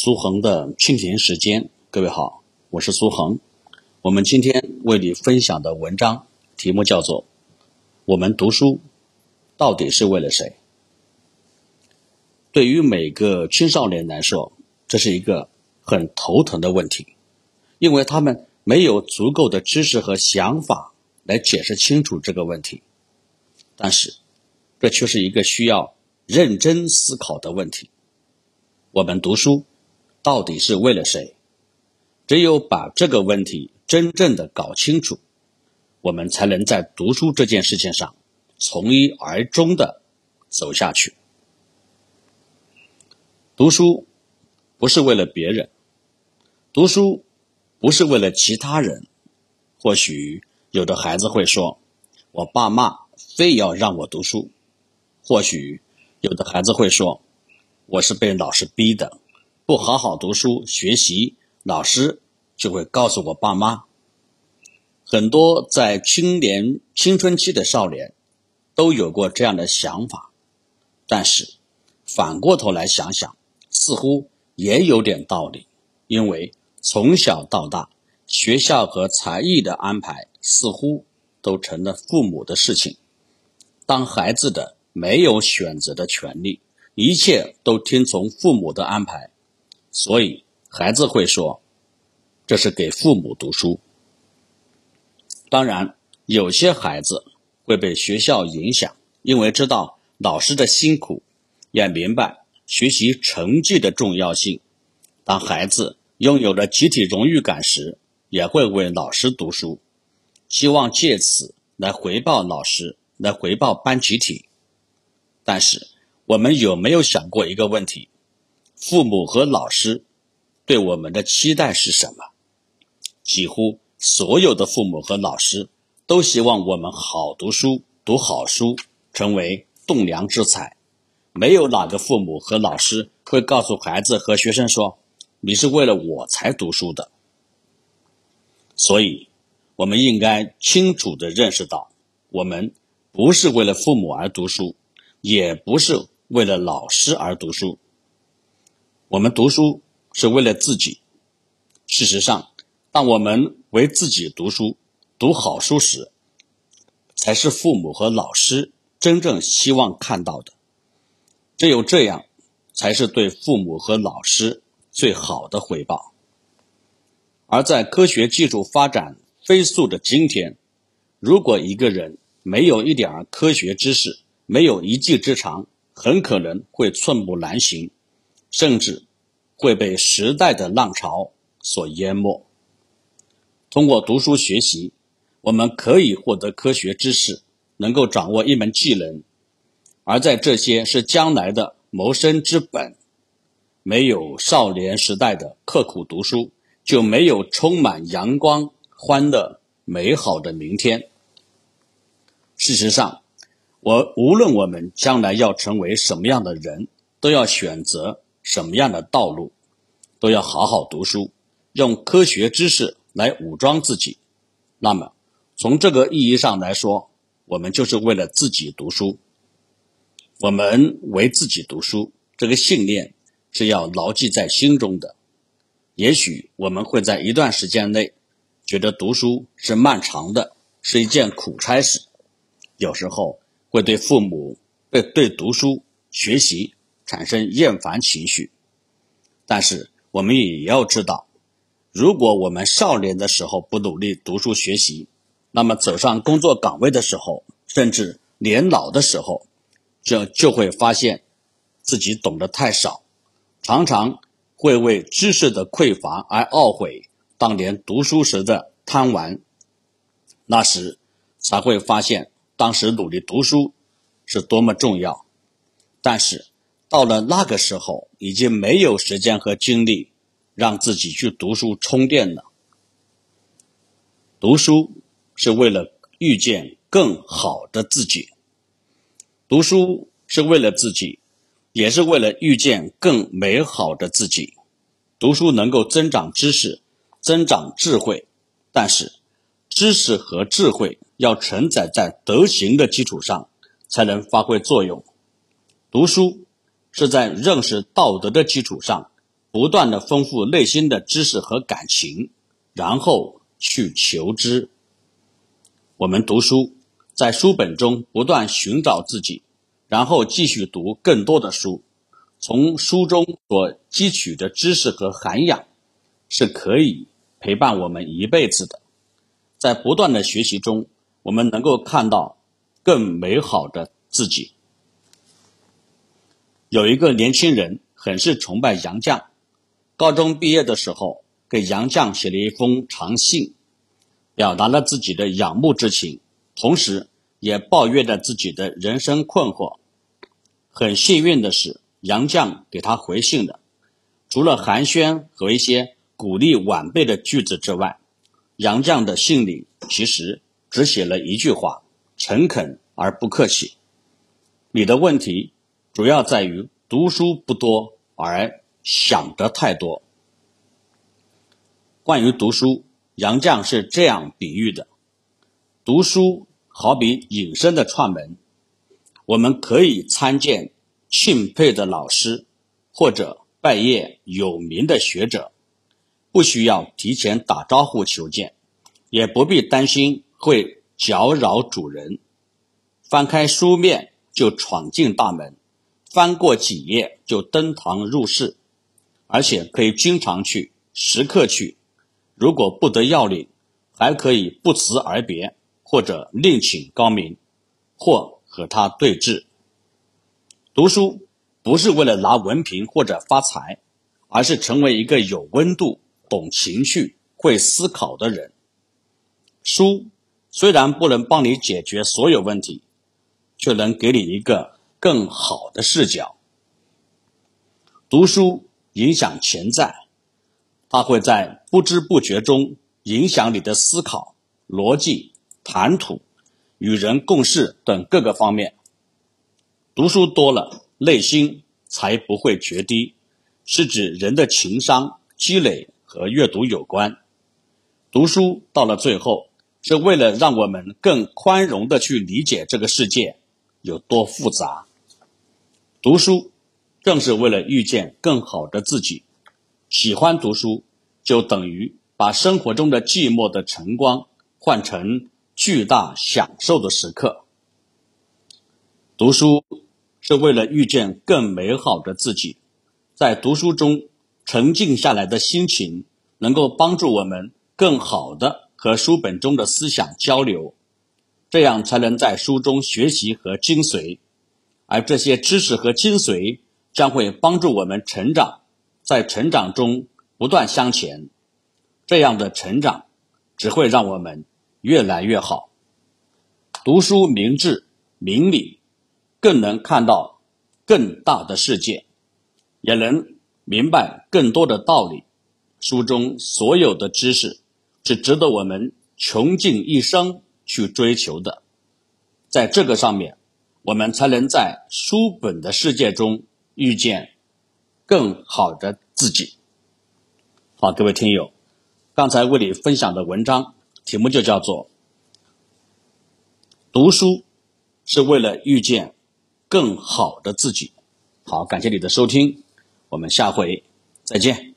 苏恒的清闲时间，各位好，我是苏恒。我们今天为你分享的文章题目叫做《我们读书到底是为了谁》。对于每个青少年来说，这是一个很头疼的问题，因为他们没有足够的知识和想法来解释清楚这个问题。但是，这却是一个需要认真思考的问题。我们读书。到底是为了谁？只有把这个问题真正的搞清楚，我们才能在读书这件事情上从一而终的走下去。读书不是为了别人，读书不是为了其他人。或许有的孩子会说：“我爸妈非要让我读书。”或许有的孩子会说：“我是被老师逼的。”不好好读书学习，老师就会告诉我爸妈。很多在青年青春期的少年都有过这样的想法，但是反过头来想想，似乎也有点道理。因为从小到大，学校和才艺的安排似乎都成了父母的事情。当孩子的没有选择的权利，一切都听从父母的安排。所以，孩子会说：“这是给父母读书。”当然，有些孩子会被学校影响，因为知道老师的辛苦，也明白学习成绩的重要性。当孩子拥有了集体荣誉感时，也会为老师读书，希望借此来回报老师，来回报班集体。但是，我们有没有想过一个问题？父母和老师对我们的期待是什么？几乎所有的父母和老师都希望我们好读书，读好书，成为栋梁之才。没有哪个父母和老师会告诉孩子和学生说：“你是为了我才读书的。”所以，我们应该清楚的认识到，我们不是为了父母而读书，也不是为了老师而读书。我们读书是为了自己。事实上，当我们为自己读书、读好书时，才是父母和老师真正希望看到的。只有这样，才是对父母和老师最好的回报。而在科学技术发展飞速的今天，如果一个人没有一点科学知识，没有一技之长，很可能会寸步难行。甚至会被时代的浪潮所淹没。通过读书学习，我们可以获得科学知识，能够掌握一门技能，而在这些是将来的谋生之本。没有少年时代的刻苦读书，就没有充满阳光、欢乐、美好的明天。事实上，我无论我们将来要成为什么样的人，都要选择。什么样的道路，都要好好读书，用科学知识来武装自己。那么，从这个意义上来说，我们就是为了自己读书。我们为自己读书，这个信念是要牢记在心中的。也许我们会在一段时间内觉得读书是漫长的，是一件苦差事。有时候会对父母、对对读书学习。产生厌烦情绪，但是我们也要知道，如果我们少年的时候不努力读书学习，那么走上工作岗位的时候，甚至年老的时候，就就会发现自己懂得太少，常常会为知识的匮乏而懊悔当年读书时的贪玩，那时才会发现当时努力读书是多么重要，但是。到了那个时候，已经没有时间和精力让自己去读书充电了。读书是为了遇见更好的自己，读书是为了自己，也是为了遇见更美好的自己。读书能够增长知识、增长智慧，但是知识和智慧要承载在德行的基础上，才能发挥作用。读书。是在认识道德的基础上，不断的丰富内心的知识和感情，然后去求知。我们读书，在书本中不断寻找自己，然后继续读更多的书。从书中所汲取的知识和涵养，是可以陪伴我们一辈子的。在不断的学习中，我们能够看到更美好的自己。有一个年轻人很是崇拜杨绛，高中毕业的时候给杨绛写了一封长信，表达了自己的仰慕之情，同时也抱怨着自己的人生困惑。很幸运的是，杨绛给他回信了，除了寒暄和一些鼓励晚辈的句子之外，杨绛的信里其实只写了一句话：诚恳而不客气。你的问题。主要在于读书不多，而想得太多。关于读书，杨绛是这样比喻的：读书好比隐身的串门，我们可以参见钦佩的老师，或者拜谒有名的学者，不需要提前打招呼求见，也不必担心会搅扰主人。翻开书面就闯进大门。翻过几页就登堂入室，而且可以经常去，时刻去。如果不得要领，还可以不辞而别，或者另请高明，或和他对峙。读书不是为了拿文凭或者发财，而是成为一个有温度、懂情绪、会思考的人。书虽然不能帮你解决所有问题，却能给你一个。更好的视角，读书影响潜在，它会在不知不觉中影响你的思考、逻辑、谈吐、与人共事等各个方面。读书多了，内心才不会决堤，是指人的情商积累和阅读有关。读书到了最后，是为了让我们更宽容的去理解这个世界有多复杂。读书，正是为了遇见更好的自己。喜欢读书，就等于把生活中的寂寞的晨光换成巨大享受的时刻。读书是为了遇见更美好的自己，在读书中沉静下来的心情，能够帮助我们更好的和书本中的思想交流，这样才能在书中学习和精髓。而这些知识和精髓将会帮助我们成长，在成长中不断向前，这样的成长只会让我们越来越好。读书明智明理，更能看到更大的世界，也能明白更多的道理。书中所有的知识是值得我们穷尽一生去追求的，在这个上面。我们才能在书本的世界中遇见更好的自己。好，各位听友，刚才为你分享的文章题目就叫做“读书是为了遇见更好的自己”。好，感谢你的收听，我们下回再见。